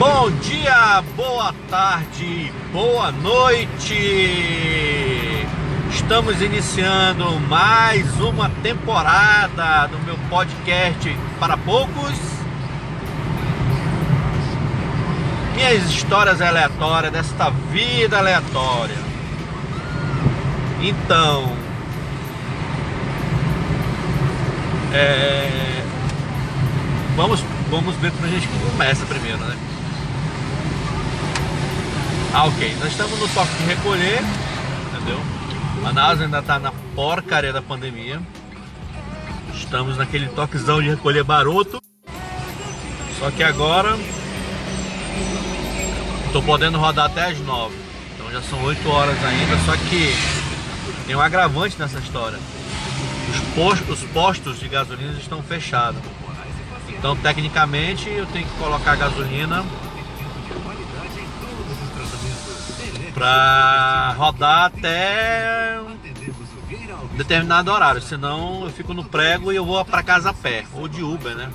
Bom dia, boa tarde, boa noite. Estamos iniciando mais uma temporada do meu podcast para poucos. Minhas histórias aleatórias desta vida aleatória. Então, é, vamos vamos ver como a gente começa primeiro, né? Ah, ok. Nós estamos no toque de recolher, entendeu? Manaus ainda está na porcaria da pandemia. Estamos naquele toquezão de recolher baroto. Só que agora estou podendo rodar até as 9. Então já são 8 horas ainda. Só que tem um agravante nessa história. Os postos, os postos de gasolina estão fechados. Então tecnicamente eu tenho que colocar gasolina para rodar até um determinado horário, senão eu fico no prego e eu vou para casa a pé, ou de Uber, né?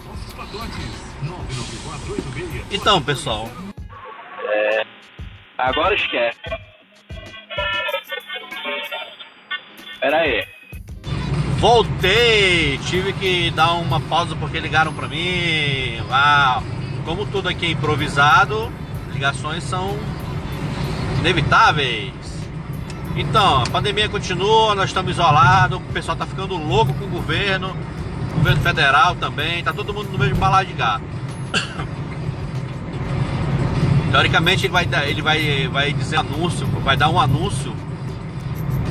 Então, pessoal. É, agora esquece. Pera aí. Voltei! Tive que dar uma pausa porque ligaram para mim. Ah, como tudo aqui é improvisado, ligações são inevitáveis. Então, a pandemia continua, nós estamos isolados, o pessoal está ficando louco com o governo, o governo federal também, está todo mundo no mesmo balaio de gato. Teoricamente ele vai, ele vai, vai dizer anúncio, vai dar um anúncio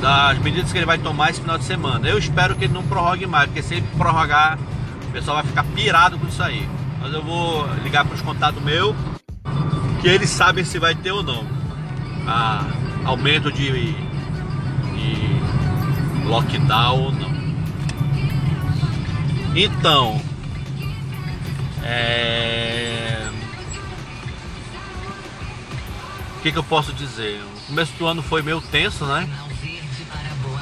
das medidas que ele vai tomar esse final de semana. Eu espero que ele não prorrogue mais, porque se ele prorrogar, o pessoal vai ficar pirado com isso aí. Mas eu vou ligar para os contatos meus, que eles sabem se vai ter ou não a aumento de, de lockdown. Então, é... o que, que eu posso dizer? O começo do ano foi meio tenso, né?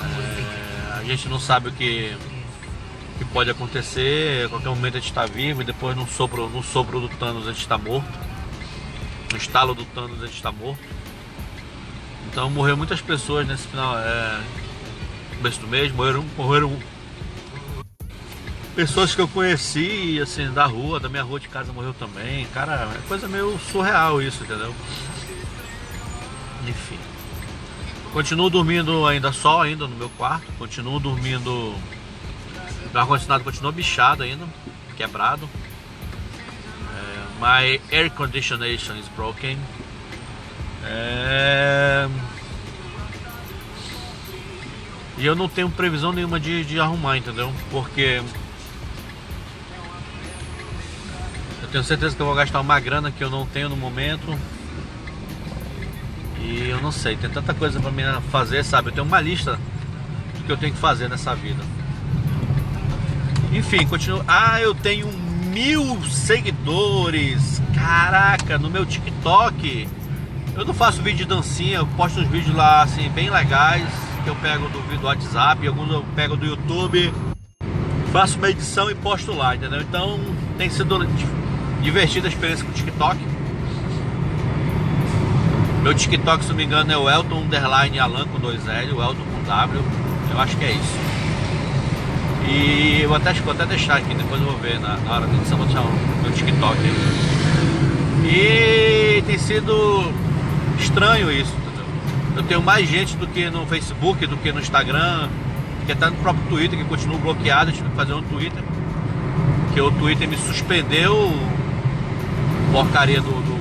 É... A gente não sabe o que, que pode acontecer. A qualquer momento a gente está vivo e depois no sopro, no sopro do Thanos a gente está morto. No estalo do Thanos a gente está morto. Então morreu muitas pessoas nesse final, é, começo do mês, morreram, morreram pessoas que eu conheci, assim, da rua, da minha rua de casa morreu também. Cara, é coisa meio surreal isso, entendeu? Enfim. Continuo dormindo ainda só, ainda no meu quarto. Continuo dormindo. Meu ar-condicionado continua bichado ainda, quebrado. É, my air conditionation is broken. É... E eu não tenho previsão nenhuma de, de arrumar, entendeu? Porque eu tenho certeza que eu vou gastar uma grana que eu não tenho no momento. E eu não sei, tem tanta coisa para mim fazer, sabe? Eu tenho uma lista do que eu tenho que fazer nessa vida. Enfim, continuo. Ah, eu tenho mil seguidores. Caraca, no meu TikTok. Eu não faço vídeo de dancinha, eu posto uns vídeos lá assim bem legais que eu pego do, do WhatsApp, alguns eu pego do YouTube, faço uma edição e posto lá, entendeu? Então tem sido divertida a experiência com o TikTok. Meu TikTok, se não me engano, é o Elton Underline Alan com dois L, o Elton com W, eu acho que é isso. E eu até, vou até deixar aqui, depois eu vou ver na, na hora da edição, vou deixar o meu TikTok. E tem sido estranho isso? Eu tenho mais gente do que no Facebook, do que no Instagram, que até no próprio Twitter, que continua bloqueado, eu tive que fazer um Twitter. Que o Twitter me suspendeu porcaria do, do.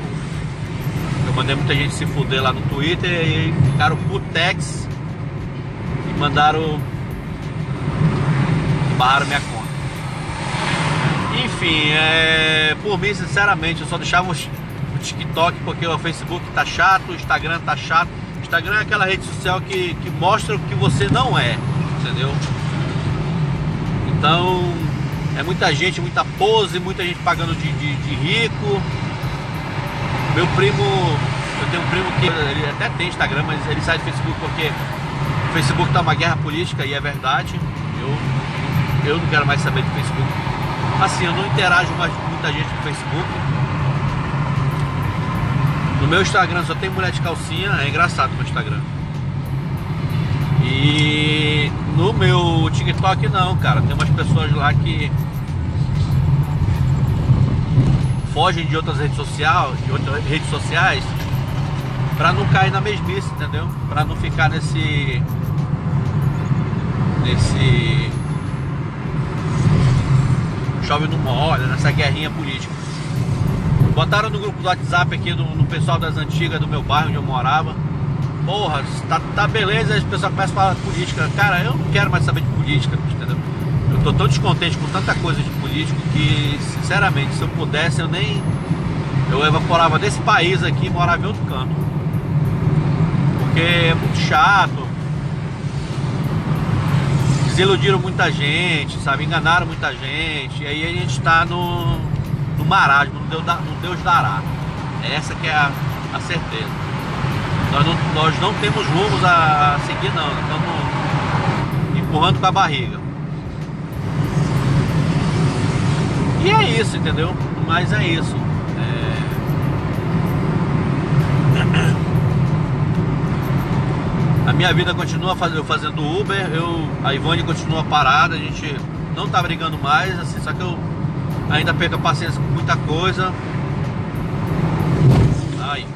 Eu mandei muita gente se fuder lá no Twitter e ficaram putex e mandaram. barraram minha conta. Enfim, é, por mim, sinceramente, eu só deixava os TikTok porque o Facebook tá chato, o Instagram tá chato. O Instagram é aquela rede social que, que mostra o que você não é, entendeu? Então é muita gente, muita pose, muita gente pagando de, de, de rico. Meu primo, eu tenho um primo que ele até tem Instagram, mas ele sai do Facebook porque o Facebook tá uma guerra política e é verdade. Eu, eu não quero mais saber de Facebook. Assim, eu não interajo mais com muita gente no Facebook meu Instagram só tem mulher de calcinha, é engraçado o meu Instagram. E no meu TikTok não, cara. Tem umas pessoas lá que fogem de outras redes sociais, de outras redes sociais, para não cair na mesmice, entendeu? Para não ficar nesse nesse chove no molha, nessa guerrinha política. Botaram no grupo do WhatsApp aqui do, pessoal das antigas do meu bairro onde eu morava. Porra, tá, tá beleza, as pessoas começam a falar política. Cara, eu não quero mais saber de política, entendeu? Eu tô tão descontente com tanta coisa de político que, sinceramente, se eu pudesse, eu nem. Eu evaporava desse país aqui e morava em outro canto. Porque é muito chato. Desiludiram muita gente, sabe? Enganaram muita gente. E aí a gente tá no, no marasmo, no Deus, no Deus dará. Essa que é a, a certeza. Nós não, nós não temos rumos a seguir não, estamos empurrando com a barriga. E é isso, entendeu? Mas é isso. É... A minha vida continua fazendo, fazendo Uber, eu, a Ivone continua parada, a gente não tá brigando mais, assim, só que eu ainda perco paciência com muita coisa. Ai,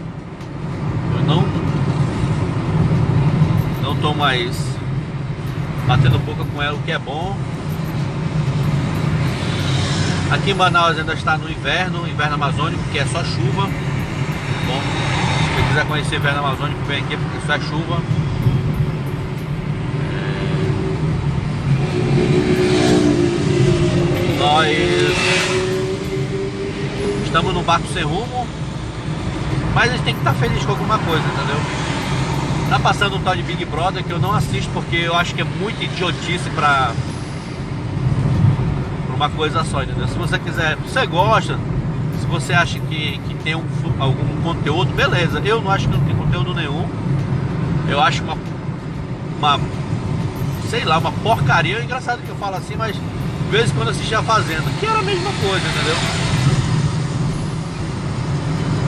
eu não não tô mais batendo boca com ela, o que é bom. Aqui em Manaus ainda está no inverno, inverno amazônico, que é só chuva. Bom, você quiser conhecer o inverno amazônico, vem aqui porque só é chuva. Nós estamos num barco sem rumo, mas a gente tem que estar feliz com alguma coisa, entendeu? Tá passando um tal de Big Brother que eu não assisto porque eu acho que é muito idiotice pra uma coisa só, entendeu? Se você quiser, se você gosta, se você acha que, que tem um, algum conteúdo, beleza. Eu não acho que não tem conteúdo nenhum. Eu acho uma, uma sei lá, uma porcaria. É engraçado que eu falo assim, mas de vez em quando assisti a Fazenda, que era a mesma coisa, entendeu?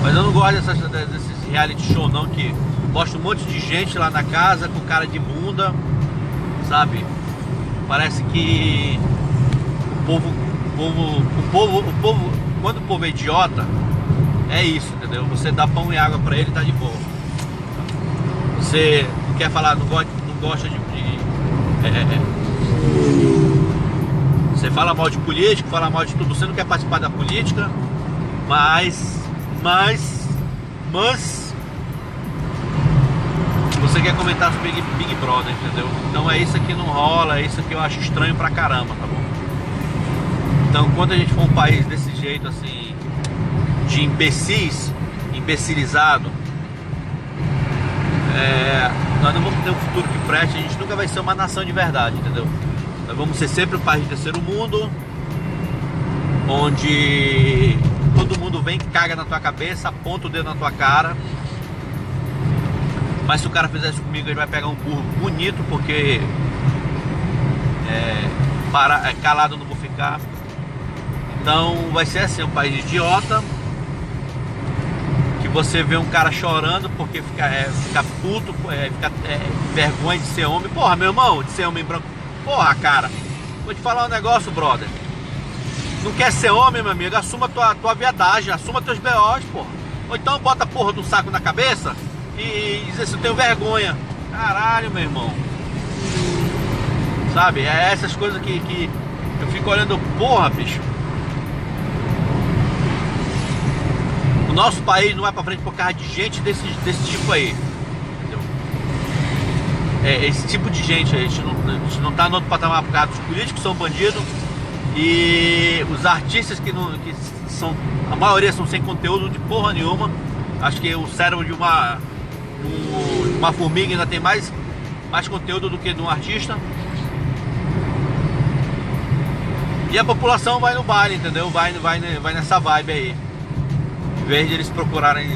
Mas eu não gosto dessas, desses reality show não, que mostra um monte de gente lá na casa com cara de bunda, sabe? Parece que povo, o povo, o povo, o povo, quando o povo é idiota, é isso, entendeu? Você dá pão e água para ele, tá de boa. Você não quer falar, não gosta, não gosta de, de é, é, é. Você fala mal de político, fala mal de tudo, você não quer participar da política, mas, mas, mas você quer comentar sobre Big, Big Brother, entendeu? Então é isso aqui não rola, é isso que eu acho estranho pra caramba, tá bom? Então, quando a gente for um país desse jeito, assim, de imbecis, imbecilizado, é, nós não vamos ter um futuro que preste, a gente nunca vai ser uma nação de verdade, entendeu? Nós vamos ser sempre um país de terceiro mundo, onde todo mundo vem, caga na tua cabeça, aponta o dedo na tua cara. Mas se o cara fizer isso comigo, ele vai pegar um burro bonito, porque é, para, é, calado não vou ficar. Então vai ser assim, um país idiota. Que você vê um cara chorando porque fica, é, fica puto, é, fica é, vergonha de ser homem. Porra, meu irmão, de ser homem branco. Porra, cara. Vou te falar um negócio, brother. Não quer ser homem, meu amigo? Assuma tua, tua viadagem, assuma teus BOs, porra. Ou então bota a porra do saco na cabeça e, diz assim, eu tenho vergonha. Caralho, meu irmão. Sabe? É essas coisas que, que eu fico olhando, porra, bicho. nosso país não vai para frente por causa de gente desse, desse tipo aí. É, esse tipo de gente, a gente, não, a gente não tá no outro patamar por causa dos políticos são bandidos e os artistas que, não, que são, a maioria são sem conteúdo de porra nenhuma. Acho que o cérebro de uma, um, uma formiga ainda tem mais, mais conteúdo do que de um artista. E a população vai no baile, entendeu? Vai, vai, vai nessa vibe aí vez de eles procurarem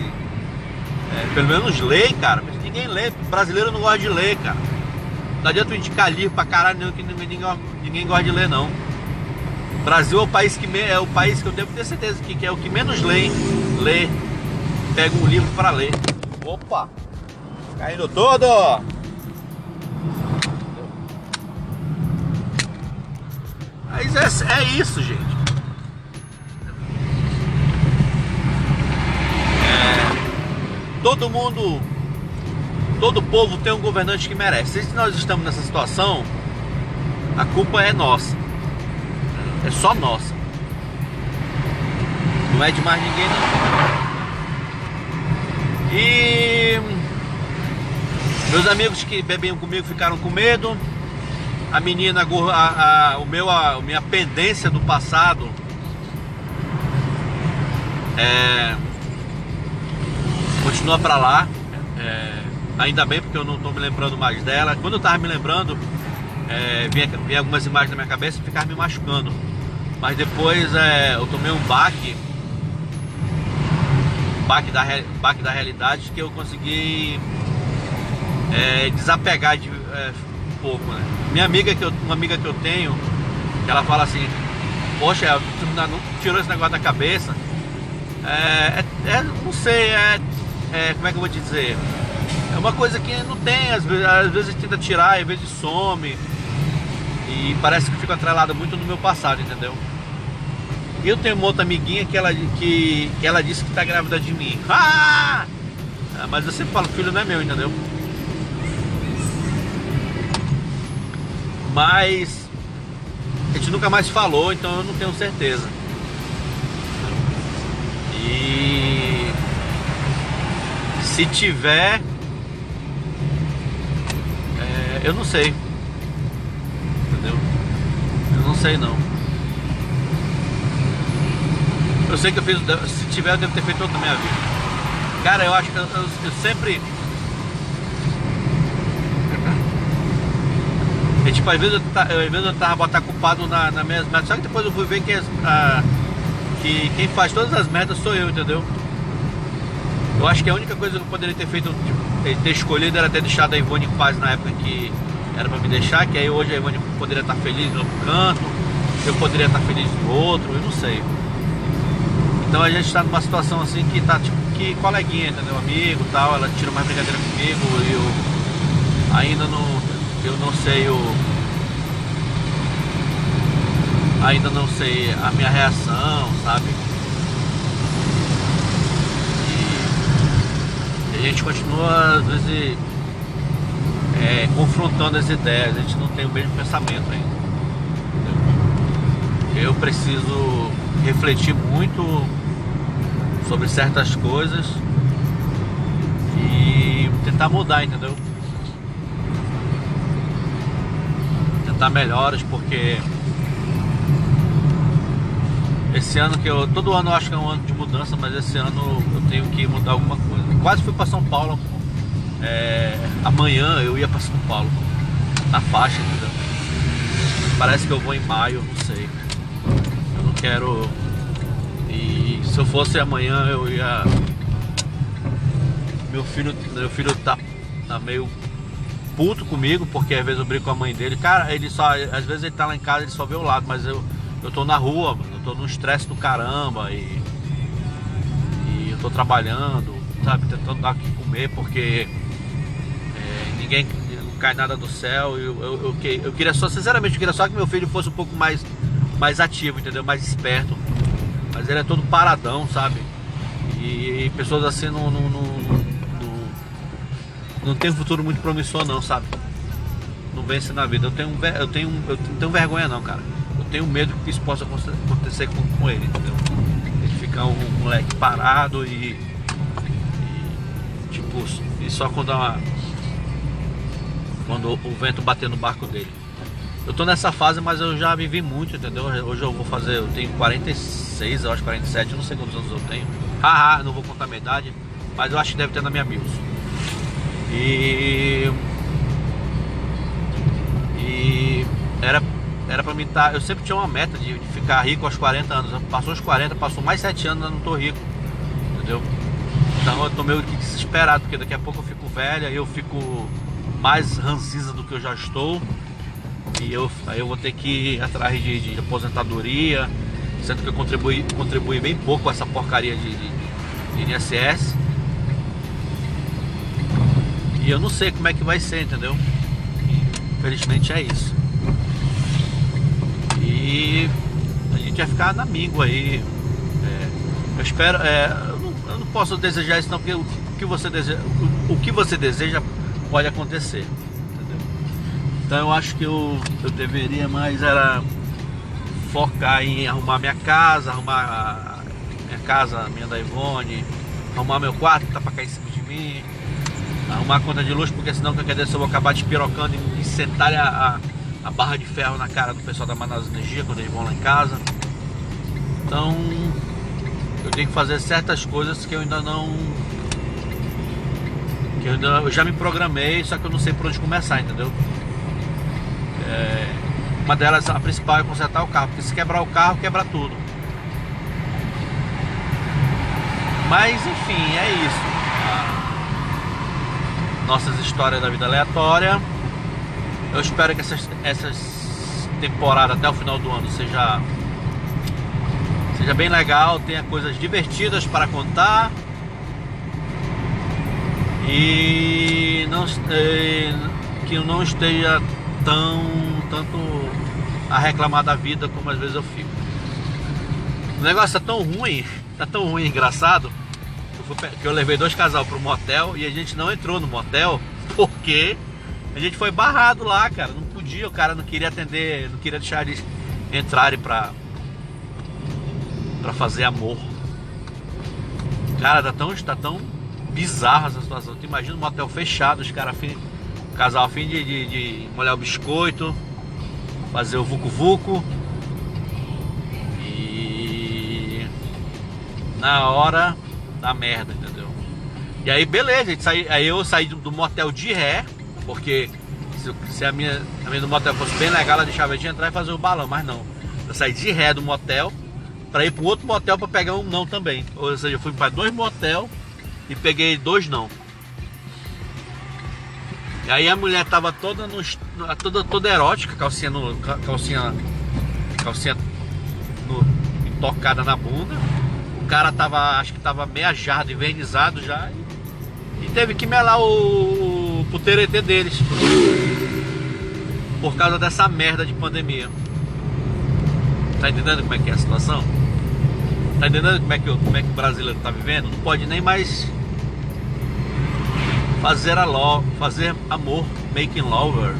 é, pelo menos ler, cara. Ninguém lê, brasileiro não gosta de ler, cara. Não adianta indicar livro pra caralho, que ninguém, ninguém gosta de ler, não. O Brasil é o país que, é o país que eu que ter certeza que, que é o que menos lê, lê. pego um livro para ler. Opa! Caindo todo! Mas é, é isso, gente. É, todo mundo, todo povo tem um governante que merece. Se nós estamos nessa situação, a culpa é nossa. É só nossa. Não é de mais ninguém não. E meus amigos que bebiam comigo ficaram com medo. A menina, a, a, o meu, a, a minha pendência do passado é, continua para lá. É, ainda bem porque eu não estou me lembrando mais dela. Quando eu estava me lembrando, é, vinha, vinha, algumas imagens na minha cabeça e ficava me machucando. Mas depois é, eu tomei um baque, baque da, baque da realidade que eu consegui é, desapegar de é, um pouco, né? Minha amiga que eu, uma amiga que eu tenho, que ela fala assim, poxa, tu não tirou esse negócio da cabeça. É, é, é não sei, é, é, como é que eu vou te dizer? É uma coisa que não tem, às vezes, às vezes tenta tirar, às vezes some. E parece que fica atrelado muito no meu passado, entendeu? Eu tenho uma outra amiguinha que ela, que, que ela disse que tá grávida de mim. Ah! Mas eu sempre falo, filho não é meu, entendeu? Mas a gente nunca mais falou, então eu não tenho certeza. E se tiver, eu não sei. Entendeu? Eu não sei não. Eu sei que eu fiz. Se tiver, eu devo ter feito toda a minha vida. Cara, eu acho que eu, eu, eu sempre E tipo, às vezes eu, às vezes eu tava botar culpado na, na minhas merdas, só que depois eu fui ver que, a, que quem faz todas as merdas sou eu, entendeu? Eu acho que a única coisa que eu poderia ter feito, tipo, ter escolhido era ter deixado a Ivone em paz na época que era pra me deixar, que aí hoje a Ivone poderia estar feliz no canto, eu poderia estar feliz no outro, eu não sei. Então a gente está numa situação assim que tá tipo que coleguinha, entendeu? Amigo tal, ela tira mais brincadeira comigo e eu ainda não eu não sei o. Ainda não sei a minha reação, sabe? E a gente continua, às vezes, é, confrontando as ideias, a gente não tem o mesmo pensamento ainda. Eu preciso refletir muito sobre certas coisas e tentar mudar, entendeu? dar melhoras, porque esse ano que eu. Todo ano eu acho que é um ano de mudança, mas esse ano eu tenho que mudar alguma coisa. Quase fui para São Paulo. É, amanhã eu ia para São Paulo. Na faixa, entendeu? Parece que eu vou em maio, não sei. Eu não quero. E se eu fosse amanhã eu ia. Meu filho, meu filho tá, tá meio puto comigo, porque às vezes eu brigo com a mãe dele. Cara, ele só. Às vezes ele tá lá em casa, ele só vê o lado, mas eu, eu tô na rua, eu tô no estresse do caramba e. E eu tô trabalhando, sabe, tentando dar o que comer, porque é, ninguém não cai nada do céu. Eu, eu, eu, eu, queria só, sinceramente, eu queria só que meu filho fosse um pouco mais, mais ativo, entendeu? Mais esperto. Mas ele é todo paradão, sabe? E, e pessoas assim não, não, não não tem um futuro muito promissor não, sabe? Não vence na vida. Eu tenho, eu tenho, eu tenho vergonha não, cara. Eu tenho medo que isso possa acontecer com, com ele, entendeu? Ele ficar um, moleque parado e, tipo, e só quando uma, quando o vento bater no barco dele. Eu tô nessa fase, mas eu já vivi muito, entendeu? Hoje eu vou fazer, eu tenho 46, eu acho 47, eu não sei quantos anos eu tenho. Haha, não vou contar a minha idade, mas eu acho que deve ter na minha Mills. E. E. Era, era pra mim estar. Tá, eu sempre tinha uma meta de, de, ficar rico aos 40 anos. Passou os 40, passou mais 7 anos, eu não tô rico. Entendeu? Então eu tô meio que desesperado, porque daqui a pouco eu fico velha e eu fico mais ranziza do que eu já estou. E eu, aí eu vou ter que ir atrás de, de aposentadoria, sendo que eu contribuí, contribuí bem pouco com essa porcaria de, de, de INSS. E eu não sei como é que vai ser, entendeu? Infelizmente é isso. E a gente vai ficar na míngua aí. É, eu espero. É, eu, não, posso desejar isso não, porque o, que você deseja, o, o, que você deseja pode acontecer. Entendeu? Então eu acho que eu, eu deveria mais era focar em arrumar minha casa, arrumar a minha casa, minha da Ivone, arrumar meu quarto que tá pra cair em cima de mim arrumar a conta de luz, porque senão qualquer dia eu vou acabar despirocando e, e sentar a, a, barra de ferro na cara do pessoal da Manaus Energia quando eles vão lá em casa. Então tenho que fazer certas coisas que eu ainda não. Que eu, ainda, eu já me programei, só que eu não sei por onde começar, entendeu? É, uma delas, a principal é consertar o carro, porque se quebrar o carro, quebra tudo. Mas enfim, é isso nossas histórias da vida aleatória. Eu espero que essas, essas temporadas até o final do ano seja seja bem legal, tenha coisas divertidas para contar e não que eu não esteja tão tanto a reclamar da vida como às vezes eu fico. O negócio tá tão ruim, tá tão ruim, engraçado que eu levei dois casal pro motel e a gente não entrou no motel porque a gente foi barrado lá, cara. Não podia, o cara não queria atender, não queria deixar eles entrarem pra, pra fazer amor. Cara, tá tão, tá tão bizarra essa situação. Tu imagina um motel fechado, os caras casal a fim de, de, de molhar o biscoito, fazer o vucu-vucu. E na hora da merda, entendeu? E aí, beleza, gente aí eu saí do, do motel de ré, porque se, se, a, minha, a minha do motel fosse bem legal, ela deixava gente entrar e fazer o balão, mas não. Eu saí de ré do motel para ir para outro motel para pegar um não também. Ou seja, eu fui para dois motel e peguei dois não. E aí a mulher tava toda no, toda, toda erótica, calcinha no, calcinha calcinha no, tocada na bunda cara tava, acho que tava meajado, envernizado já. E, e teve que melar o, o teretê deles. Por causa dessa merda de pandemia. Tá entendendo como é que é a situação? Tá entendendo como é que, como é que o brasileiro tá vivendo? Não pode nem mais fazer a fazer amor, making lover.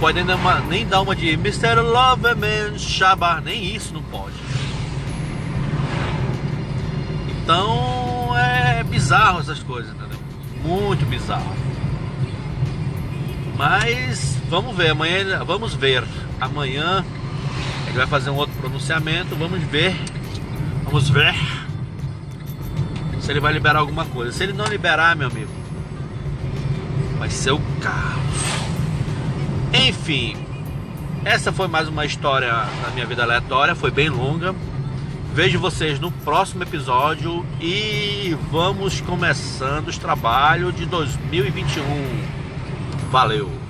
Pode nem nem dar uma de Mr. Loverman Shabba, nem isso não pode. Então é bizarro essas coisas, entendeu? Muito bizarro. Mas vamos ver, amanhã vamos ver. Amanhã ele vai fazer um outro pronunciamento, vamos ver. Vamos ver se ele vai liberar alguma coisa. Se ele não liberar, meu amigo, vai ser o caos. Enfim, essa foi mais uma história da minha vida aleatória, foi bem longa. Vejo vocês no próximo episódio e vamos começando os trabalhos de 2021. Valeu!